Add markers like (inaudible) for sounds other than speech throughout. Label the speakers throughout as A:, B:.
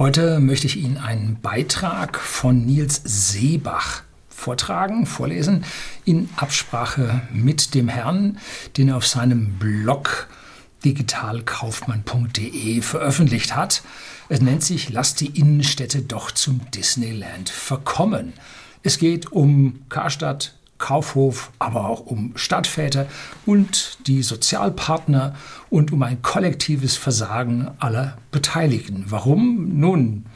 A: Heute möchte ich Ihnen einen Beitrag von Nils Seebach vortragen, vorlesen, in Absprache mit dem Herrn, den er auf seinem Blog digitalkaufmann.de veröffentlicht hat. Es nennt sich Lass die Innenstädte doch zum Disneyland verkommen. Es geht um Karstadt, Kaufhof, aber auch um Stadtväter und die Sozialpartner und um ein kollektives Versagen aller Beteiligten. Warum? Nun,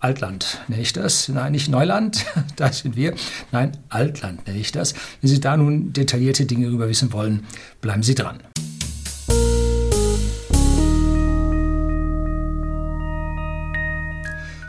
A: Altland nenne ich das. Nein, nicht Neuland, (laughs) da sind wir. Nein, Altland nenne ich das. Wenn Sie da nun detaillierte Dinge darüber wissen wollen, bleiben Sie dran.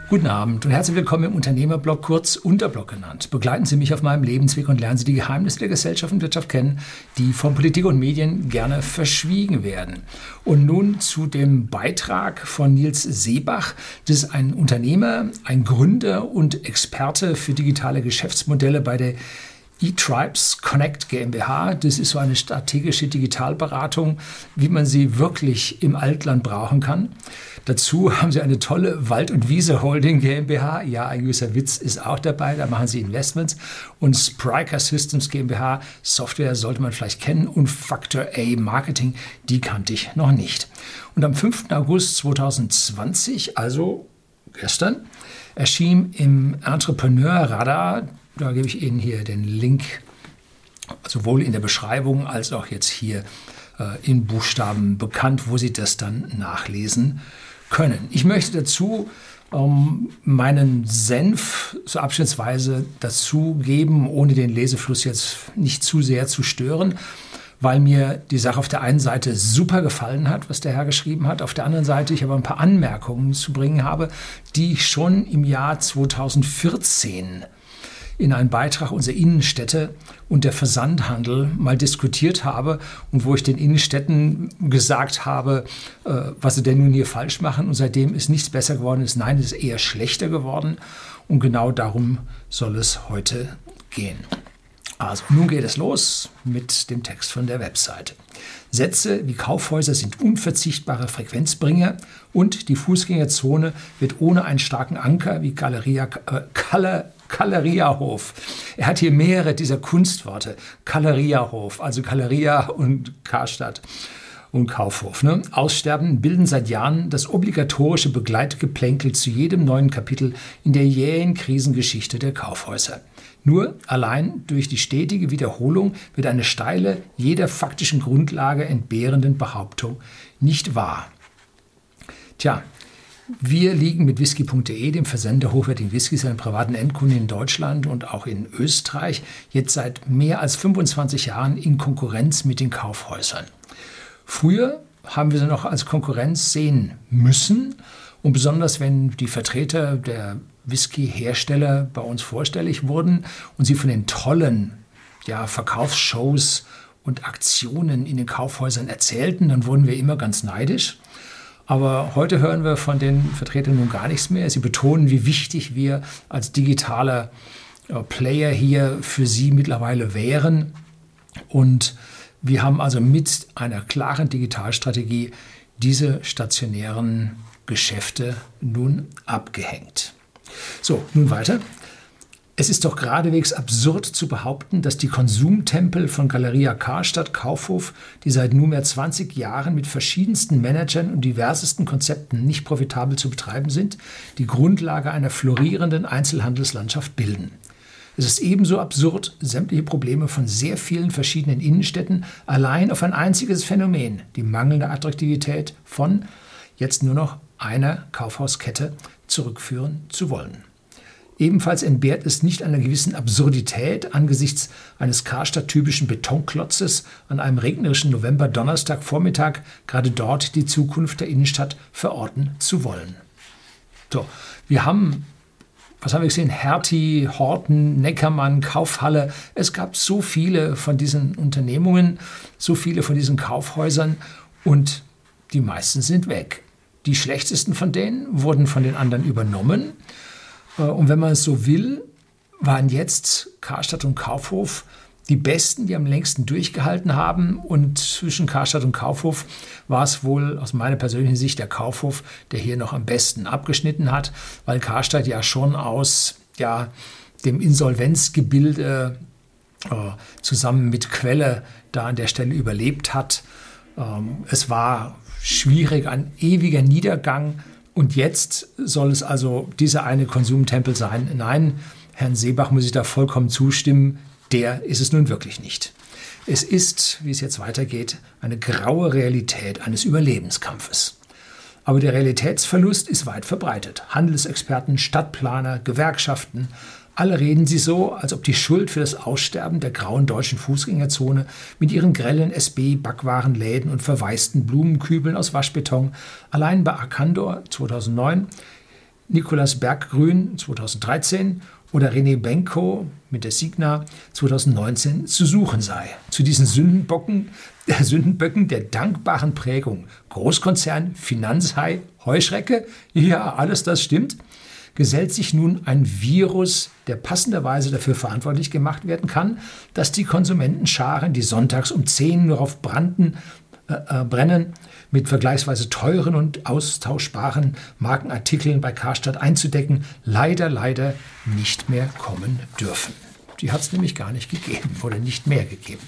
A: Guten Abend und herzlich willkommen im Unternehmerblog, kurz Unterblog genannt. Begleiten Sie mich auf meinem Lebensweg und lernen Sie die Geheimnisse der Gesellschaft und Wirtschaft kennen, die von Politik und Medien gerne verschwiegen werden. Und nun zu dem Beitrag von Nils Seebach. Das ist ein Unternehmer, ein Gründer und Experte für digitale Geschäftsmodelle bei der eTribes Connect GmbH. Das ist so eine strategische Digitalberatung, wie man sie wirklich im Altland brauchen kann. Dazu haben sie eine tolle Wald- und Wiese Holding GmbH. Ja, ein gewisser Witz ist auch dabei. Da machen sie Investments. Und Spriker Systems GmbH. Software sollte man vielleicht kennen. Und Factor A Marketing, die kannte ich noch nicht. Und am 5. August 2020, also gestern, erschien im Entrepreneur Radar da gebe ich Ihnen hier den Link, sowohl in der Beschreibung als auch jetzt hier äh, in Buchstaben bekannt, wo Sie das dann nachlesen können. Ich möchte dazu ähm, meinen Senf so abschnittsweise dazugeben, ohne den Lesefluss jetzt nicht zu sehr zu stören weil mir die Sache auf der einen Seite super gefallen hat, was der Herr geschrieben hat, auf der anderen Seite ich aber ein paar Anmerkungen zu bringen habe, die ich schon im Jahr 2014 in einem Beitrag unserer Innenstädte und der Versandhandel mal diskutiert habe und wo ich den Innenstädten gesagt habe, äh, was sie denn nun hier falsch machen. Und seitdem ist nichts besser geworden. Ist, nein, es ist eher schlechter geworden. Und genau darum soll es heute gehen. Also, nun geht es los mit dem Text von der Webseite. Sätze wie Kaufhäuser sind unverzichtbare Frequenzbringer und die Fußgängerzone wird ohne einen starken Anker wie Galeria, äh, Galeriahof. Er hat hier mehrere dieser Kunstworte. Galeriahof, also Galeria und Karstadt und Kaufhof. Ne? Aussterben bilden seit Jahren das obligatorische Begleitgeplänkel zu jedem neuen Kapitel in der jähen Krisengeschichte der Kaufhäuser. Nur allein durch die stetige Wiederholung wird eine steile, jeder faktischen Grundlage entbehrenden Behauptung nicht wahr. Tja, wir liegen mit whisky.de, dem Versender hochwertigen Whiskys an privaten Endkunden in Deutschland und auch in Österreich, jetzt seit mehr als 25 Jahren in Konkurrenz mit den Kaufhäusern. Früher haben wir sie noch als Konkurrenz sehen müssen und besonders wenn die Vertreter der Whisky-Hersteller bei uns vorstellig wurden und sie von den tollen ja, Verkaufsshows und Aktionen in den Kaufhäusern erzählten, dann wurden wir immer ganz neidisch. Aber heute hören wir von den Vertretern nun gar nichts mehr. Sie betonen, wie wichtig wir als digitaler äh, Player hier für sie mittlerweile wären. Und wir haben also mit einer klaren Digitalstrategie diese stationären Geschäfte nun abgehängt. So, nun weiter. Es ist doch geradewegs absurd zu behaupten, dass die Konsumtempel von Galeria Karstadt Kaufhof, die seit nunmehr 20 Jahren mit verschiedensten Managern und diversesten Konzepten nicht profitabel zu betreiben sind, die Grundlage einer florierenden Einzelhandelslandschaft bilden. Es ist ebenso absurd, sämtliche Probleme von sehr vielen verschiedenen Innenstädten allein auf ein einziges Phänomen, die mangelnde Attraktivität von jetzt nur noch einer Kaufhauskette, zurückführen zu wollen. Ebenfalls entbehrt es nicht einer gewissen Absurdität, angesichts eines Karstadt-typischen Betonklotzes an einem regnerischen November-Donnerstag-Vormittag gerade dort die Zukunft der Innenstadt verorten zu wollen. So, wir haben, was haben wir gesehen? Hertie, Horten, Neckermann, Kaufhalle. Es gab so viele von diesen Unternehmungen, so viele von diesen Kaufhäusern und die meisten sind weg. Die schlechtesten von denen wurden von den anderen übernommen und wenn man es so will, waren jetzt Karstadt und Kaufhof die Besten, die am längsten durchgehalten haben. Und zwischen Karstadt und Kaufhof war es wohl aus meiner persönlichen Sicht der Kaufhof, der hier noch am besten abgeschnitten hat, weil Karstadt ja schon aus ja, dem Insolvenzgebilde äh, zusammen mit Quelle da an der Stelle überlebt hat. Ähm, es war schwierig, ein ewiger Niedergang. Und jetzt soll es also dieser eine Konsumtempel sein. Nein, Herrn Seebach muss ich da vollkommen zustimmen der ist es nun wirklich nicht. Es ist, wie es jetzt weitergeht, eine graue Realität eines Überlebenskampfes. Aber der Realitätsverlust ist weit verbreitet. Handelsexperten, Stadtplaner, Gewerkschaften, alle reden sie so, als ob die Schuld für das Aussterben der grauen deutschen Fußgängerzone mit ihren grellen SB-Backwarenläden und verwaisten Blumenkübeln aus Waschbeton allein bei Arkandor 2009, Nikolaus Berggrün 2013 oder René Benko mit der Signa 2019 zu suchen sei. Zu diesen Sündenbocken, äh, (laughs) Sündenböcken der dankbaren Prägung. Großkonzern, Finanzhai, Heuschrecke, ja, alles das stimmt, gesellt sich nun ein Virus, der passenderweise dafür verantwortlich gemacht werden kann, dass die Konsumentenscharen, die sonntags um 10 nur auf Branden äh, äh, brennen, mit vergleichsweise teuren und austauschbaren Markenartikeln bei Karstadt einzudecken, leider, leider nicht mehr kommen dürfen. Die hat es nämlich gar nicht gegeben oder nicht mehr gegeben.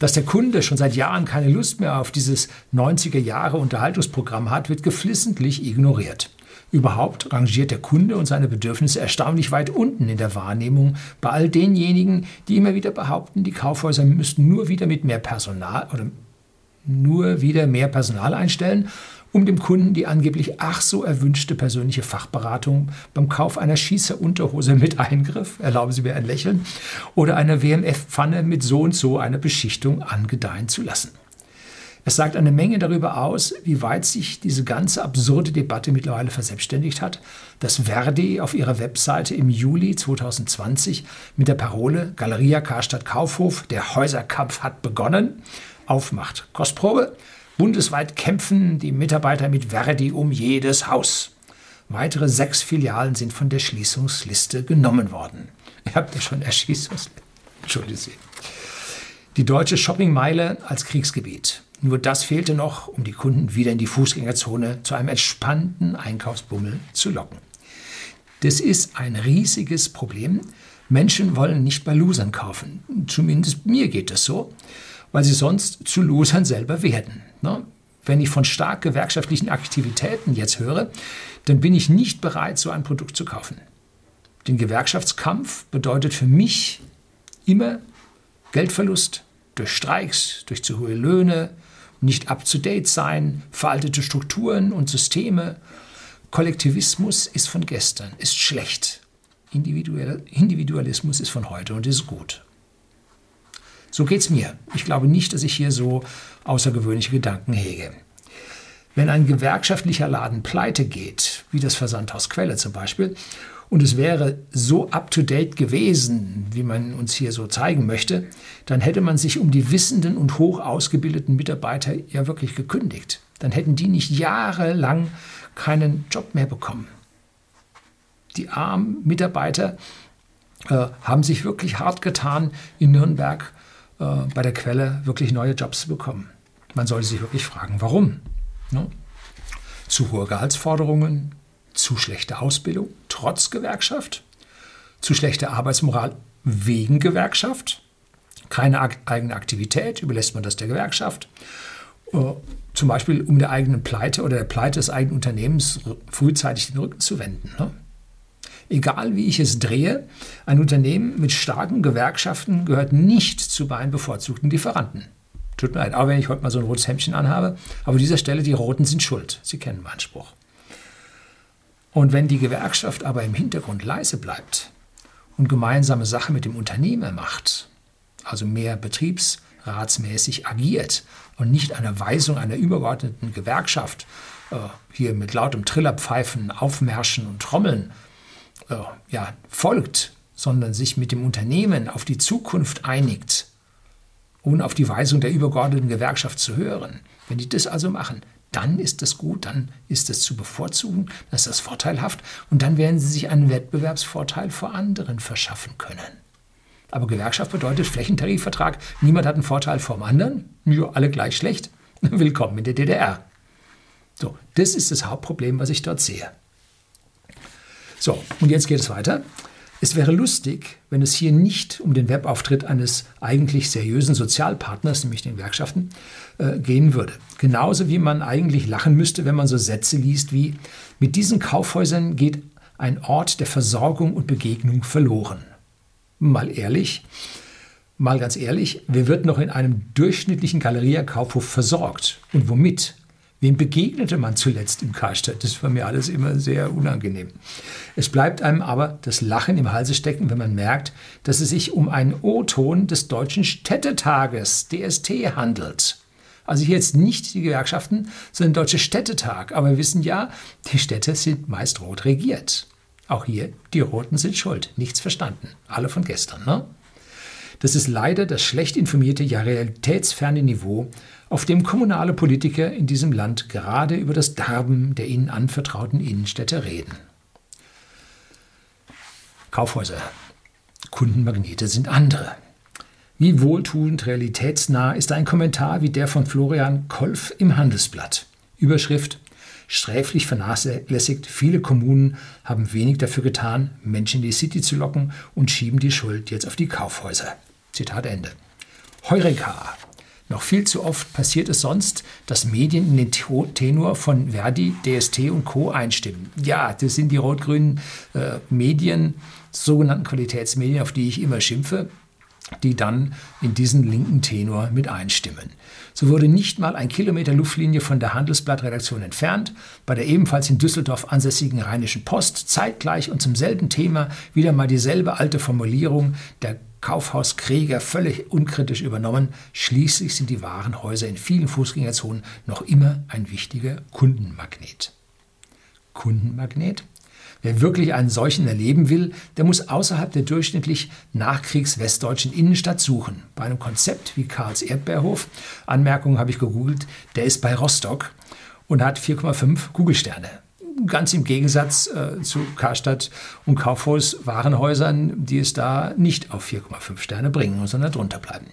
A: Dass der Kunde schon seit Jahren keine Lust mehr auf dieses 90er Jahre Unterhaltungsprogramm hat, wird geflissentlich ignoriert. Überhaupt rangiert der Kunde und seine Bedürfnisse erstaunlich weit unten in der Wahrnehmung bei all denjenigen, die immer wieder behaupten, die Kaufhäuser müssten nur wieder mit mehr Personal oder nur wieder mehr Personal einstellen, um dem Kunden die angeblich ach so erwünschte persönliche Fachberatung beim Kauf einer Schießerunterhose mit Eingriff, erlauben Sie mir ein Lächeln, oder einer WMF-Pfanne mit so und so einer Beschichtung angedeihen zu lassen. Es sagt eine Menge darüber aus, wie weit sich diese ganze absurde Debatte mittlerweile verselbstständigt hat, dass Verdi auf ihrer Webseite im Juli 2020 mit der Parole Galeria Karstadt Kaufhof, der Häuserkampf hat begonnen, aufmacht. Kostprobe. Bundesweit kämpfen die Mitarbeiter mit Verdi um jedes Haus. Weitere sechs Filialen sind von der Schließungsliste genommen worden. Ihr habt ja schon Erschießungsliste. Entschuldigung. Die deutsche Shoppingmeile als Kriegsgebiet. Nur das fehlte noch, um die Kunden wieder in die Fußgängerzone zu einem entspannten Einkaufsbummel zu locken. Das ist ein riesiges Problem. Menschen wollen nicht bei Losern kaufen. Zumindest mir geht es so weil sie sonst zu Losern selber werden. Ne? Wenn ich von stark gewerkschaftlichen Aktivitäten jetzt höre, dann bin ich nicht bereit, so ein Produkt zu kaufen. Den Gewerkschaftskampf bedeutet für mich immer Geldverlust durch Streiks, durch zu hohe Löhne, nicht up-to-date sein, veraltete Strukturen und Systeme. Kollektivismus ist von gestern, ist schlecht. Individualismus ist von heute und ist gut. So geht es mir. Ich glaube nicht, dass ich hier so außergewöhnliche Gedanken hege. Wenn ein gewerkschaftlicher Laden pleite geht, wie das Versandhaus Quelle zum Beispiel, und es wäre so up-to-date gewesen, wie man uns hier so zeigen möchte, dann hätte man sich um die wissenden und hoch ausgebildeten Mitarbeiter ja wirklich gekündigt. Dann hätten die nicht jahrelang keinen Job mehr bekommen. Die armen Mitarbeiter äh, haben sich wirklich hart getan in Nürnberg äh, bei der Quelle wirklich neue Jobs zu bekommen. Man sollte sich wirklich fragen, warum? Ne? Zu hohe Gehaltsforderungen, zu schlechte Ausbildung trotz Gewerkschaft, zu schlechte Arbeitsmoral wegen Gewerkschaft, keine eigene Aktivität, überlässt man das der Gewerkschaft, äh, zum Beispiel um der eigenen Pleite oder der Pleite des eigenen Unternehmens frühzeitig den Rücken zu wenden. Ne? Egal wie ich es drehe, ein Unternehmen mit starken Gewerkschaften gehört nicht zu meinen bevorzugten Lieferanten. Tut mir leid, auch wenn ich heute mal so ein rotes Hemdchen anhabe, aber an dieser Stelle, die Roten sind schuld. Sie kennen meinen Spruch. Und wenn die Gewerkschaft aber im Hintergrund leise bleibt und gemeinsame Sache mit dem Unternehmer macht, also mehr betriebsratsmäßig agiert und nicht einer Weisung einer übergeordneten Gewerkschaft äh, hier mit lautem Trillerpfeifen, Aufmärschen und Trommeln äh, ja, folgt, sondern sich mit dem Unternehmen auf die Zukunft einigt, ohne auf die Weisung der übergeordneten Gewerkschaft zu hören, wenn die das also machen, dann ist das gut, dann ist das zu bevorzugen, dann ist das vorteilhaft und dann werden sie sich einen Wettbewerbsvorteil vor anderen verschaffen können. Aber Gewerkschaft bedeutet Flächentarifvertrag, niemand hat einen Vorteil vom anderen, ja, alle gleich schlecht. (laughs) Willkommen in der DDR. So, das ist das Hauptproblem, was ich dort sehe. So, und jetzt geht es weiter. Es wäre lustig, wenn es hier nicht um den Webauftritt eines eigentlich seriösen Sozialpartners, nämlich den Gewerkschaften, äh, gehen würde. Genauso wie man eigentlich lachen müsste, wenn man so Sätze liest wie, mit diesen Kaufhäusern geht ein Ort der Versorgung und Begegnung verloren. Mal ehrlich, mal ganz ehrlich, wer wird noch in einem durchschnittlichen Galeria-Kaufhof versorgt? Und womit? Wem begegnete man zuletzt im Karstadt? Das war mir alles immer sehr unangenehm. Es bleibt einem aber das Lachen im Halse stecken, wenn man merkt, dass es sich um einen O-Ton des Deutschen Städtetages, DST, handelt. Also hier jetzt nicht die Gewerkschaften, sondern der Deutsche Städtetag. Aber wir wissen ja, die Städte sind meist rot regiert. Auch hier, die Roten sind schuld. Nichts verstanden. Alle von gestern, ne? Das ist leider das schlecht informierte, ja realitätsferne Niveau, auf dem kommunale Politiker in diesem Land gerade über das Darben der ihnen anvertrauten Innenstädte reden. Kaufhäuser, Kundenmagnete sind andere. Wie wohltuend realitätsnah ist ein Kommentar wie der von Florian Kolf im Handelsblatt. Überschrift Sträflich vernachlässigt, viele Kommunen haben wenig dafür getan, Menschen in die City zu locken und schieben die Schuld jetzt auf die Kaufhäuser. Zitat Ende. Heureka! Noch viel zu oft passiert es sonst, dass Medien in den Tenor von Verdi, DST und Co. einstimmen. Ja, das sind die rot-grünen äh, Medien, sogenannten Qualitätsmedien, auf die ich immer schimpfe, die dann in diesen linken Tenor mit einstimmen. So wurde nicht mal ein Kilometer Luftlinie von der Handelsblattredaktion entfernt, bei der ebenfalls in Düsseldorf ansässigen Rheinischen Post zeitgleich und zum selben Thema wieder mal dieselbe alte Formulierung der Kaufhaus Krieger völlig unkritisch übernommen. Schließlich sind die Warenhäuser in vielen Fußgängerzonen noch immer ein wichtiger Kundenmagnet. Kundenmagnet? Wer wirklich einen solchen erleben will, der muss außerhalb der durchschnittlich nachkriegs-westdeutschen Innenstadt suchen. Bei einem Konzept wie Karls Erdbeerhof, Anmerkungen habe ich gegoogelt, der ist bei Rostock und hat 4,5 Google-Sterne ganz im Gegensatz äh, zu Karstadt und Kaufhaus Warenhäusern, die es da nicht auf 4,5 Sterne bringen, sondern drunter bleiben.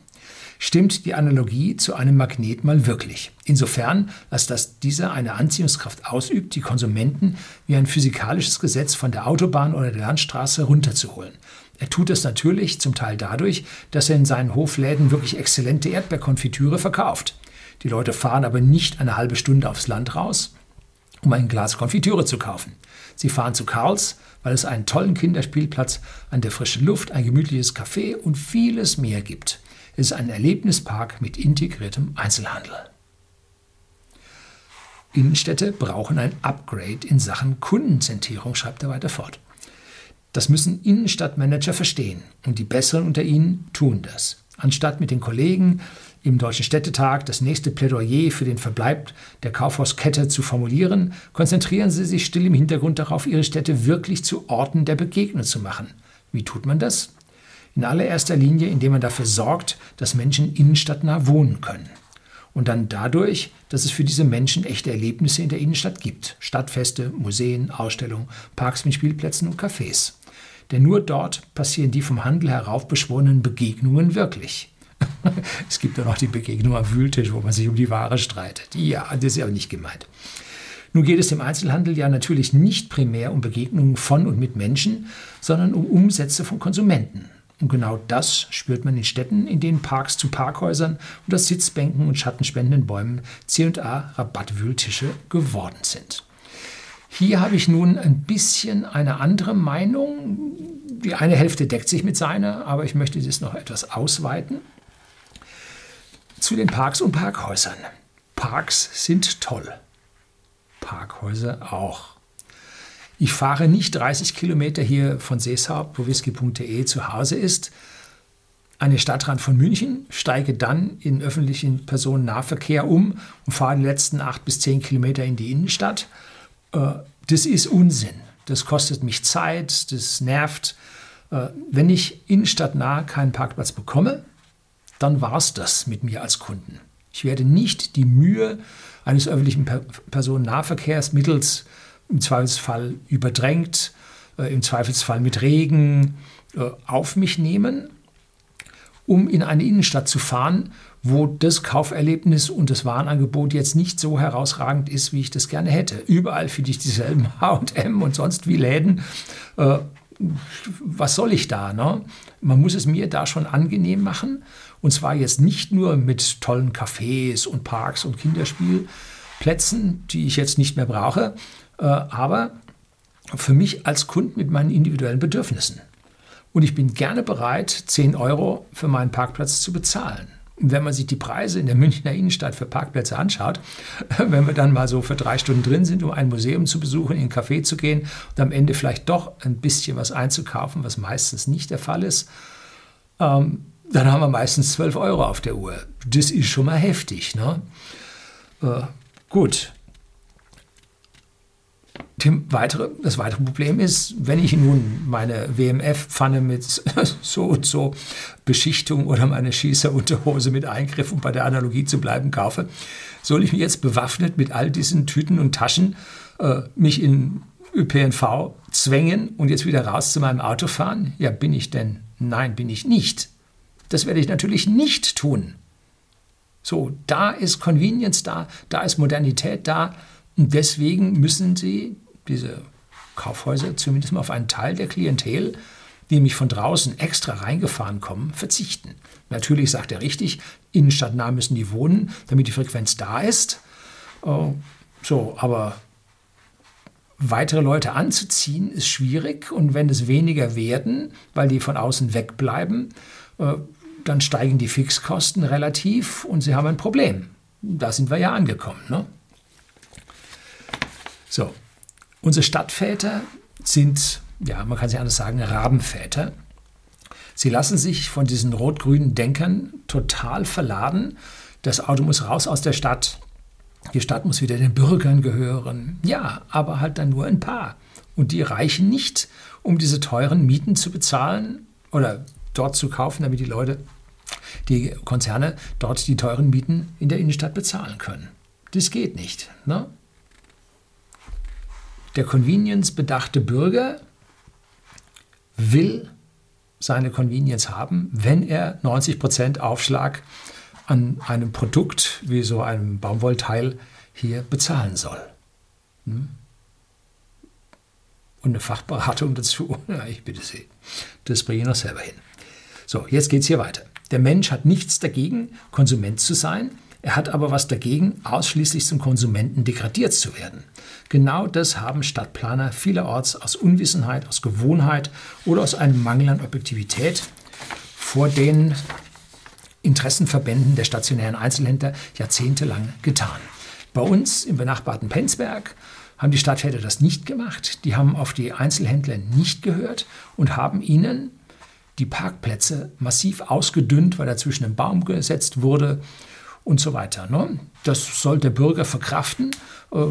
A: Stimmt die Analogie zu einem Magnet mal wirklich? Insofern, dass dieser eine Anziehungskraft ausübt, die Konsumenten wie ein physikalisches Gesetz von der Autobahn oder der Landstraße runterzuholen. Er tut es natürlich zum Teil dadurch, dass er in seinen Hofläden wirklich exzellente Erdbeerkonfitüre verkauft. Die Leute fahren aber nicht eine halbe Stunde aufs Land raus, um ein Glas Konfitüre zu kaufen. Sie fahren zu Karls, weil es einen tollen Kinderspielplatz an der frischen Luft, ein gemütliches Café und vieles mehr gibt. Es ist ein Erlebnispark mit integriertem Einzelhandel. Innenstädte brauchen ein Upgrade in Sachen Kundenzentrierung, schreibt er weiter fort. Das müssen Innenstadtmanager verstehen und die Besseren unter ihnen tun das. Anstatt mit den Kollegen im Deutschen Städtetag das nächste Plädoyer für den Verbleib der Kaufhauskette zu formulieren, konzentrieren Sie sich still im Hintergrund darauf, Ihre Städte wirklich zu Orten der Begegnung zu machen. Wie tut man das? In allererster Linie, indem man dafür sorgt, dass Menschen innenstadtnah wohnen können. Und dann dadurch, dass es für diese Menschen echte Erlebnisse in der Innenstadt gibt. Stadtfeste, Museen, Ausstellungen, Parks mit Spielplätzen und Cafés. Denn nur dort passieren die vom Handel heraufbeschworenen Begegnungen wirklich. (laughs) es gibt ja noch die Begegnung am Wühltisch, wo man sich um die Ware streitet. Ja, das ist ja nicht gemeint. Nun geht es im Einzelhandel ja natürlich nicht primär um Begegnungen von und mit Menschen, sondern um Umsätze von Konsumenten. Und genau das spürt man in Städten, in denen Parks zu Parkhäusern aus Sitzbänken und schattenspendenden Bäumen C&A Rabattwühltische geworden sind. Hier habe ich nun ein bisschen eine andere Meinung. Die eine Hälfte deckt sich mit seiner, aber ich möchte das noch etwas ausweiten zu den Parks und Parkhäusern. Parks sind toll. Parkhäuser auch. Ich fahre nicht 30 Kilometer hier von Seeshaupt, wo whisky.de zu Hause ist, an den Stadtrand von München, steige dann in öffentlichen Personennahverkehr um und fahre die letzten acht bis zehn Kilometer in die Innenstadt. Äh, das ist Unsinn. Das kostet mich Zeit, das nervt. Äh, wenn ich innenstadtnah keinen Parkplatz bekomme, dann war es das mit mir als Kunden. Ich werde nicht die Mühe eines öffentlichen Personennahverkehrsmittels im Zweifelsfall überdrängt, äh, im Zweifelsfall mit Regen äh, auf mich nehmen. um in eine Innenstadt zu fahren, wo das Kauferlebnis und das Warenangebot jetzt nicht so herausragend ist, wie ich das gerne hätte. Überall finde ich dieselben (laughs) HM und sonst wie Läden. Äh, was soll ich da? Ne? Man muss es mir da schon angenehm machen. Und zwar jetzt nicht nur mit tollen Cafés und Parks und Kinderspielplätzen, die ich jetzt nicht mehr brauche, äh, aber für mich als Kund mit meinen individuellen Bedürfnissen. Und ich bin gerne bereit, 10 Euro für meinen Parkplatz zu bezahlen. Wenn man sich die Preise in der Münchner Innenstadt für Parkplätze anschaut, (laughs) wenn wir dann mal so für drei Stunden drin sind, um ein Museum zu besuchen, in ein Café zu gehen und am Ende vielleicht doch ein bisschen was einzukaufen, was meistens nicht der Fall ist, ähm, dann haben wir meistens 12 Euro auf der Uhr. Das ist schon mal heftig. Ne? Äh, gut, weitere, das weitere Problem ist, wenn ich nun meine WMF-Pfanne mit (laughs) so und so Beschichtung oder meine Schießerunterhose mit Eingriff, um bei der Analogie zu bleiben, kaufe, soll ich mich jetzt bewaffnet mit all diesen Tüten und Taschen äh, mich in ÖPNV zwängen und jetzt wieder raus zu meinem Auto fahren? Ja, bin ich denn? Nein, bin ich nicht. Das werde ich natürlich nicht tun. So, da ist Convenience da, da ist Modernität da und deswegen müssen Sie diese Kaufhäuser zumindest mal auf einen Teil der Klientel, die nämlich von draußen extra reingefahren kommen, verzichten. Natürlich sagt er richtig, innenstadtnah müssen die wohnen, damit die Frequenz da ist. Oh, so, aber weitere Leute anzuziehen ist schwierig und wenn es weniger werden, weil die von außen wegbleiben, äh, dann steigen die Fixkosten relativ und sie haben ein Problem. Da sind wir ja angekommen. Ne? So, Unsere Stadtväter sind, ja, man kann sich anders sagen, Rabenväter. Sie lassen sich von diesen rot-grünen Denkern total verladen. Das Auto muss raus aus der Stadt. Die Stadt muss wieder den Bürgern gehören. Ja, aber halt dann nur ein paar. Und die reichen nicht, um diese teuren Mieten zu bezahlen oder dort zu kaufen, damit die Leute, die Konzerne dort die teuren Mieten in der Innenstadt bezahlen können. Das geht nicht. Ne? Der convenience-bedachte Bürger will seine Convenience haben, wenn er 90% Aufschlag an einem Produkt wie so einem Baumwollteil hier bezahlen soll. Hm? Und eine Fachberatung dazu, (laughs) ja, ich bitte Sie, das bringe ich noch selber hin. So, jetzt geht es hier weiter. Der Mensch hat nichts dagegen, Konsument zu sein, er hat aber was dagegen, ausschließlich zum Konsumenten degradiert zu werden. Genau das haben Stadtplaner vielerorts aus Unwissenheit, aus Gewohnheit oder aus einem Mangel an Objektivität vor den Interessenverbänden der stationären Einzelhändler jahrzehntelang getan. Bei uns im benachbarten Penzberg haben die Stadtväter das nicht gemacht. Die haben auf die Einzelhändler nicht gehört und haben ihnen die Parkplätze massiv ausgedünnt, weil dazwischen ein Baum gesetzt wurde und so weiter. Ne? Das soll der Bürger verkraften. Äh,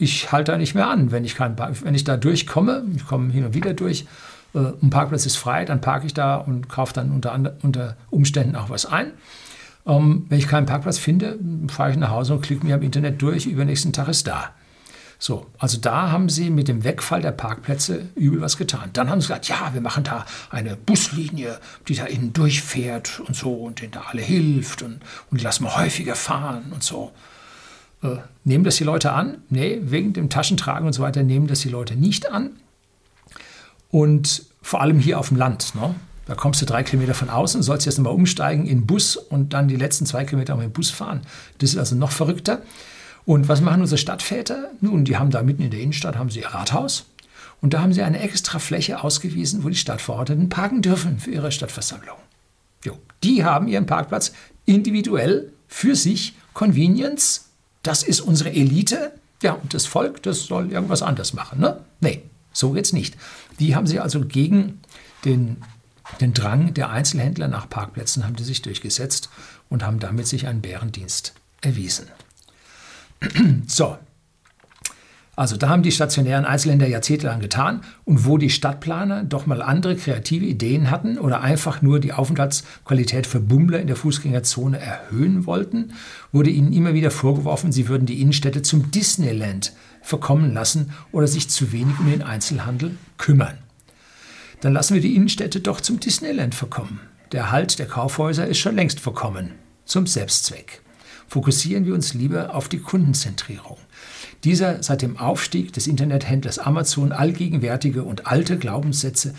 A: ich halte da nicht mehr an. Wenn ich, kein, wenn ich da durchkomme, ich komme hin und wieder durch, äh, ein Parkplatz ist frei, dann parke ich da und kaufe dann unter, unter Umständen auch was ein. Ähm, wenn ich keinen Parkplatz finde, fahre ich nach Hause und klicke mir am Internet durch, übernächsten Tag ist da. So, also da haben sie mit dem Wegfall der Parkplätze übel was getan. Dann haben sie gesagt, ja, wir machen da eine Buslinie, die da innen durchfährt und so und denen da alle hilft und, und die lassen wir häufiger fahren und so. Äh, nehmen das die Leute an? Nee, wegen dem Taschentragen und so weiter nehmen das die Leute nicht an. Und vor allem hier auf dem Land. Ne? Da kommst du drei Kilometer von außen, sollst jetzt nochmal umsteigen in den Bus und dann die letzten zwei Kilometer mit dem Bus fahren. Das ist also noch verrückter. Und was machen unsere Stadtväter? Nun, die haben da mitten in der Innenstadt haben sie ihr Rathaus und da haben sie eine extra Fläche ausgewiesen, wo die Stadtverordneten parken dürfen für ihre Stadtversammlung. Jo, die haben ihren Parkplatz individuell für sich, Convenience, das ist unsere Elite. Ja, und das Volk, das soll irgendwas anderes machen. Ne? Nee, so geht's nicht. Die haben sich also gegen den, den Drang der Einzelhändler nach Parkplätzen haben die sich durchgesetzt und haben damit sich einen Bärendienst erwiesen. (clears throat) So. Also da haben die stationären Einzelländer jahrzehntelang getan und wo die Stadtplaner doch mal andere kreative Ideen hatten oder einfach nur die Aufenthaltsqualität für Bummler in der Fußgängerzone erhöhen wollten, wurde ihnen immer wieder vorgeworfen, sie würden die Innenstädte zum Disneyland verkommen lassen oder sich zu wenig um den Einzelhandel kümmern. Dann lassen wir die Innenstädte doch zum Disneyland verkommen. der Erhalt der Kaufhäuser ist schon längst verkommen zum Selbstzweck. Fokussieren wir uns lieber auf die Kundenzentrierung. Dieser seit dem Aufstieg des Internethändlers Amazon allgegenwärtige und alte Glaubenssätze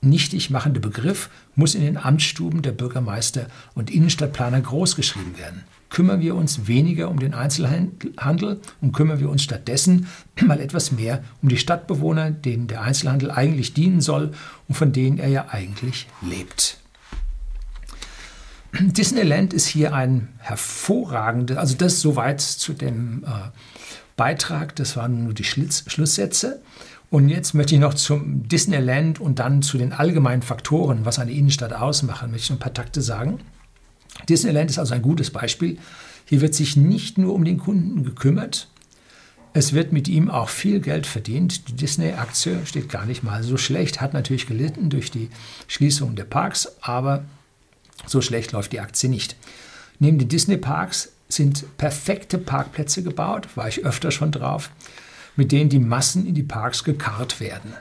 A: nichtig machende Begriff muss in den Amtsstuben der Bürgermeister und Innenstadtplaner großgeschrieben werden. Kümmern wir uns weniger um den Einzelhandel und kümmern wir uns stattdessen (clears throat) mal etwas mehr um die Stadtbewohner, denen der Einzelhandel eigentlich dienen soll und von denen er ja eigentlich lebt. Disneyland ist hier ein hervorragendes, also das soweit zu dem äh, Beitrag, das waren nur die Schlitz, Schlusssätze. Und jetzt möchte ich noch zum Disneyland und dann zu den allgemeinen Faktoren, was eine Innenstadt ausmachen, möchte ich ein paar Takte sagen. Disneyland ist also ein gutes Beispiel. Hier wird sich nicht nur um den Kunden gekümmert, es wird mit ihm auch viel Geld verdient. Die Disney-Aktie steht gar nicht mal so schlecht, hat natürlich gelitten durch die Schließung der Parks, aber so schlecht läuft die Aktie nicht. Neben den Disney-Parks sind perfekte Parkplätze gebaut, war ich öfter schon drauf, mit denen die Massen in die Parks gekarrt werden.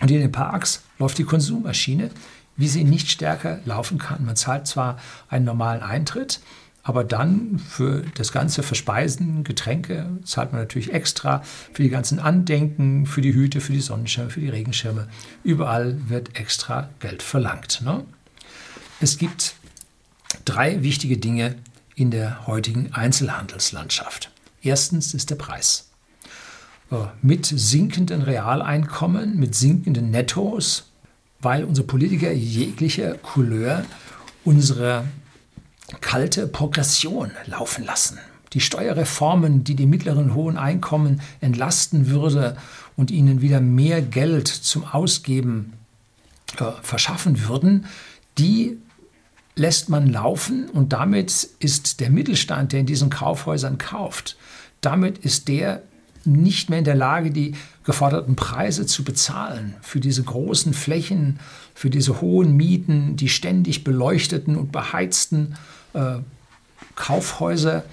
A: Und in den Parks läuft die Konsummaschine, wie sie nicht stärker laufen kann. Man zahlt zwar einen normalen Eintritt, aber dann für das ganze Verspeisen, Getränke zahlt man natürlich extra, für die ganzen Andenken, für die Hüte, für die Sonnenschirme, für die Regenschirme. Überall wird extra Geld verlangt. Ne? Es gibt drei wichtige Dinge in der heutigen Einzelhandelslandschaft. Erstens ist der Preis. Äh, mit sinkenden Realeinkommen, mit sinkenden Nettos, weil unsere Politiker jeglicher Couleur unsere kalte Progression laufen lassen. Die Steuerreformen, die die mittleren hohen Einkommen entlasten würde und ihnen wieder mehr Geld zum Ausgeben äh, verschaffen würden, die lässt man laufen und damit ist der Mittelstand, der in diesen Kaufhäusern kauft, damit ist der nicht mehr in der Lage, die geforderten Preise zu bezahlen für diese großen Flächen, für diese hohen Mieten, die ständig beleuchteten und beheizten äh, Kaufhäuser.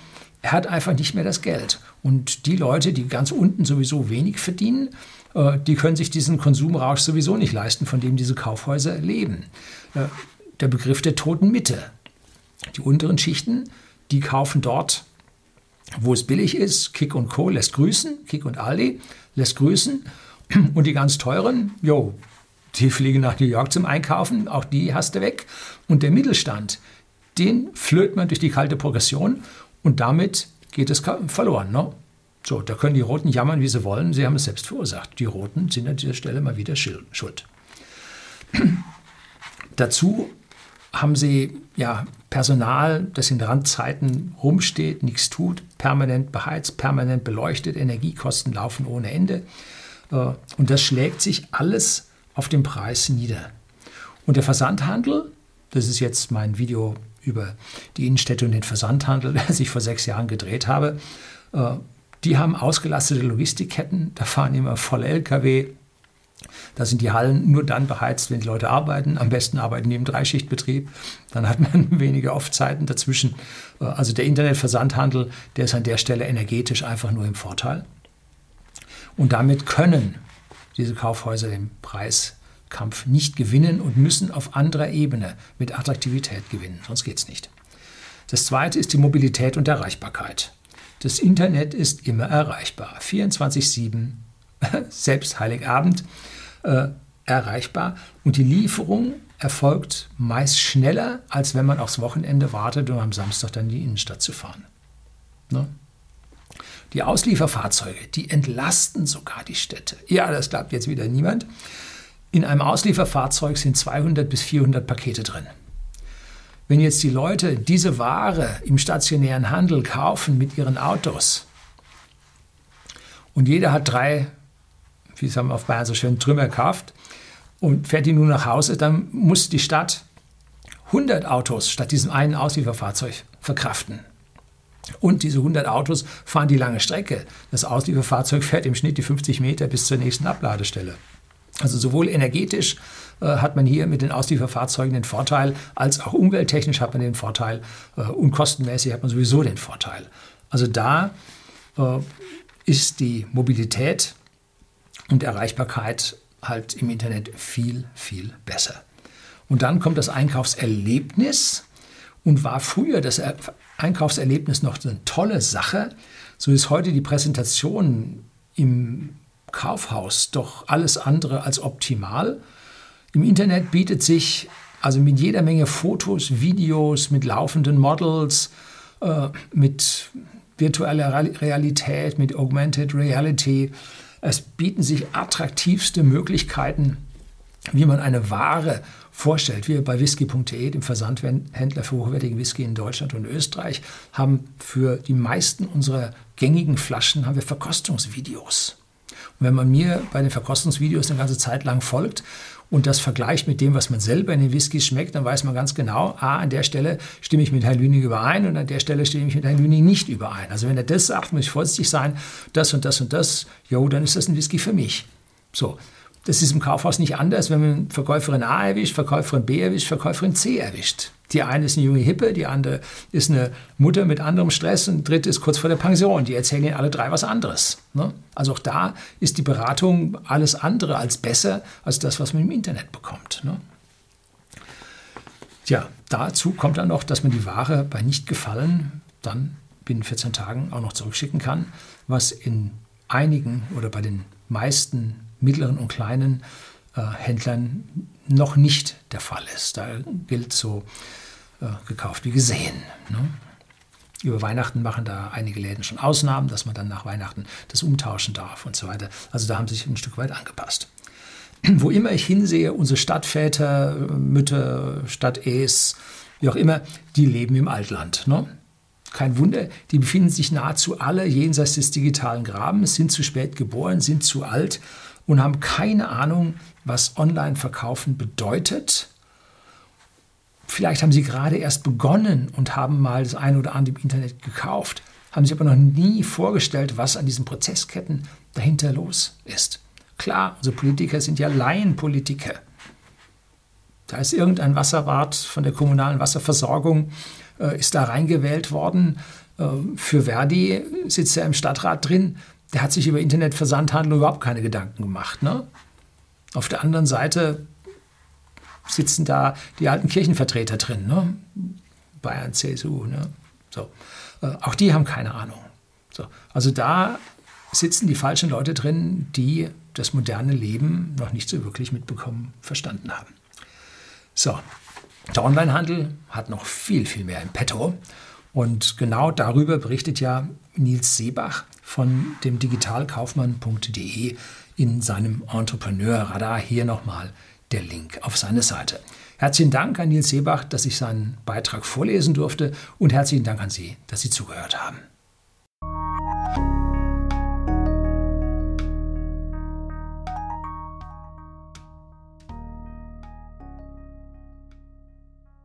A: Er hat einfach nicht mehr das Geld. Und die Leute, die ganz unten sowieso wenig verdienen, äh, die können sich diesen Konsumrausch sowieso nicht leisten, von dem diese Kaufhäuser leben. Äh, der Begriff der toten Mitte. Die unteren Schichten, die kaufen dort, wo es billig ist. Kick und Co. lässt grüßen, Kick und Aldi lässt grüßen. (clears throat) Und die ganz teuren, jo, die fliegen nach New York zum Einkaufen, auch die hast du weg. Und der Mittelstand, den flöht man durch die kalte Progression und damit geht es verloren. Ne? So, da können die Roten jammern, wie sie wollen. Sie haben es selbst verursacht. Die Roten sind an dieser Stelle mal wieder schuld. (clears throat) Dazu haben sie ja Personal, das in Randzeiten rumsteht, nichts tut, permanent beheizt, permanent beleuchtet, Energiekosten laufen ohne Ende. Äh, und das schlägt sich alles auf den Preis nieder. Und der Versandhandel, das ist jetzt mein Video über die Innenstädte und den Versandhandel, (laughs) das ich vor sechs Jahren gedreht habe, äh, die haben ausgelastete Logistikketten, da fahren immer voll Lkw, da sind die Hallen nur dann beheizt, wenn die Leute arbeiten. Am besten arbeiten die im Dreischichtbetrieb. Dann hat man (laughs) weniger Off-Zeiten dazwischen. Äh, also der Internetversandhandel, der ist an der Stelle energetisch einfach nur im Vorteil. Und damit können diese Kaufhäuser den Preiskampf nicht gewinnen und müssen auf anderer Ebene mit Attraktivität gewinnen. Sonst geht es nicht. Das zweite ist die Mobilität und Erreichbarkeit. Das Internet ist immer erreichbar. 24-7, selbst Heiligabend äh, erreichbar und die Lieferung erfolgt meist schneller, als wenn man aufs Wochenende wartet, um am Samstag dann in die Innenstadt zu fahren. Ne? Die Auslieferfahrzeuge, die entlasten sogar die Städte. Ja, das glaubt jetzt wieder niemand. In einem Auslieferfahrzeug sind 200 bis 400 Pakete drin. Wenn jetzt die Leute diese Ware im stationären Handel kaufen mit ihren Autos und jeder hat drei wie es haben auf Bayern so schön, Trümmer kauft und fährt die nun nach Hause, dann muss die Stadt 100 Autos statt diesem einen Auslieferfahrzeug verkraften. Und diese 100 Autos fahren die lange Strecke. Das Auslieferfahrzeug fährt im Schnitt die 50 Meter bis zur nächsten Abladestelle. Also sowohl energetisch äh, hat man hier mit den Auslieferfahrzeugen den Vorteil, als auch umwelttechnisch hat man den Vorteil äh, und kostenmäßig hat man sowieso den Vorteil. Also da äh, ist die Mobilität und Erreichbarkeit halt im Internet viel, viel besser. Und dann kommt das Einkaufserlebnis und war früher das Einkaufserlebnis noch eine tolle Sache. So ist heute die Präsentation im Kaufhaus doch alles andere als optimal. Im Internet bietet sich also mit jeder Menge Fotos, Videos, mit laufenden Models, äh, mit virtueller Realität, mit Augmented Reality. Es bieten sich attraktivste Möglichkeiten, wie man eine Ware vorstellt. Wir bei whisky.de, dem Versandhändler für hochwertigen Whisky in Deutschland und Österreich, haben für die meisten unserer gängigen Flaschen haben wir Verkostungsvideos. Und wenn man mir bei den Verkostungsvideos eine ganze Zeit lang folgt und das vergleicht mit dem, was man selber in den Whiskys schmeckt, dann weiß man ganz genau, ah, an der Stelle stimme ich mit Herrn Lüning überein und an der Stelle stimme ich mit Herrn Lüning nicht überein. Also wenn er das sagt, muss ich vorsichtig sein, das und das und das, jo, dann ist das ein Whisky für mich. So, das ist im Kaufhaus nicht anders, wenn man Verkäuferin A erwischt, Verkäuferin B erwischt, Verkäuferin C erwischt. Die eine ist eine junge Hippe, die andere ist eine Mutter mit anderem Stress und die dritte ist kurz vor der Pension. Die erzählen ihnen alle drei was anderes. Ne? Also auch da ist die Beratung alles andere als besser als das, was man im Internet bekommt. Ne? Tja, dazu kommt dann noch, dass man die Ware bei Nichtgefallen dann binnen 14 Tagen auch noch zurückschicken kann, was in einigen oder bei den meisten mittleren und kleinen äh, Händlern noch nicht der Fall ist. Da gilt so äh, gekauft wie gesehen. Ne? Über Weihnachten machen da einige Läden schon Ausnahmen, dass man dann nach Weihnachten das umtauschen darf und so weiter. Also da haben sie sich ein Stück weit angepasst. (clears throat) Wo immer ich hinsehe, unsere Stadtväter, Mütter, Stadtes, wie auch immer, die leben im Altland. Ne? Kein Wunder, die befinden sich nahezu alle jenseits des digitalen Grabens, sind zu spät geboren, sind zu alt und haben keine Ahnung, was Online-Verkaufen bedeutet. Vielleicht haben sie gerade erst begonnen und haben mal das eine oder andere im Internet gekauft, haben sich aber noch nie vorgestellt, was an diesen Prozessketten dahinter los ist. Klar, unsere Politiker sind ja Laienpolitiker. Da ist irgendein Wasserwart von der kommunalen Wasserversorgung, äh, ist da reingewählt worden. Äh, für Verdi sitzt er im Stadtrat drin der hat sich über Internetversandhandel überhaupt keine Gedanken gemacht. Ne? Auf der anderen Seite sitzen da die alten Kirchenvertreter drin, ne? Bayern, CSU. Ne? So. Äh, auch die haben keine Ahnung. So. Also da sitzen die falschen Leute drin, die das moderne Leben noch nicht so wirklich mitbekommen, verstanden haben. So, der Onlinehandel hat noch viel, viel mehr im Petto. Und genau darüber berichtet ja Nils Seebach von dem digitalkaufmann.de in seinem Entrepreneurradar. hier nochmal der Link auf seine Seite. Herzlichen Dank an Nils Seebach, dass ich seinen Beitrag vorlesen durfte und herzlichen Dank an Sie, dass Sie zugehört haben.